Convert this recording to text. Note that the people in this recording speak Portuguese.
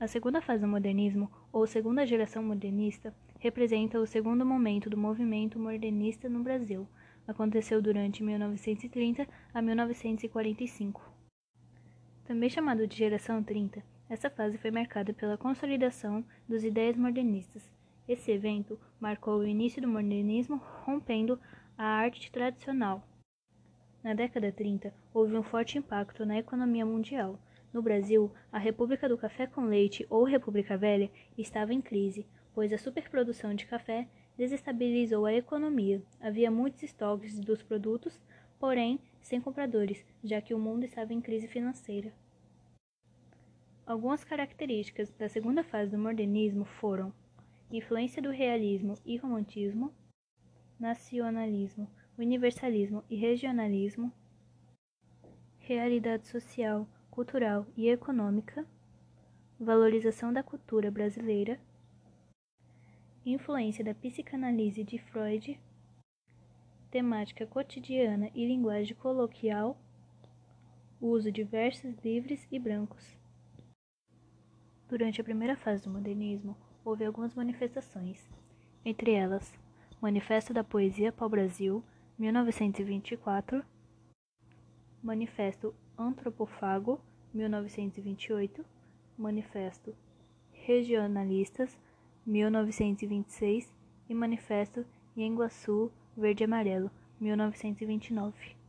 A segunda fase do modernismo, ou segunda geração modernista, representa o segundo momento do movimento modernista no Brasil. Aconteceu durante 1930 a 1945. Também chamado de geração 30, essa fase foi marcada pela consolidação das ideias modernistas. Esse evento marcou o início do modernismo, rompendo a arte tradicional. Na década 30, houve um forte impacto na economia mundial. No Brasil, a República do Café com Leite, ou República Velha, estava em crise, pois a superprodução de café desestabilizou a economia. Havia muitos estoques dos produtos, porém sem compradores, já que o mundo estava em crise financeira. Algumas características da segunda fase do modernismo foram influência do realismo e romantismo, nacionalismo, universalismo e regionalismo, realidade social, cultural e econômica, valorização da cultura brasileira, influência da psicanálise de Freud, temática cotidiana e linguagem coloquial, uso de versos livres e brancos. Durante a primeira fase do modernismo, houve algumas manifestações, entre elas Manifesto da Poesia Pau-Brasil, 1924, Manifesto Antropofago, 1928, Manifesto Regionalistas, 1926 e Manifesto Ienguaçu Verde Amarelo, 1929.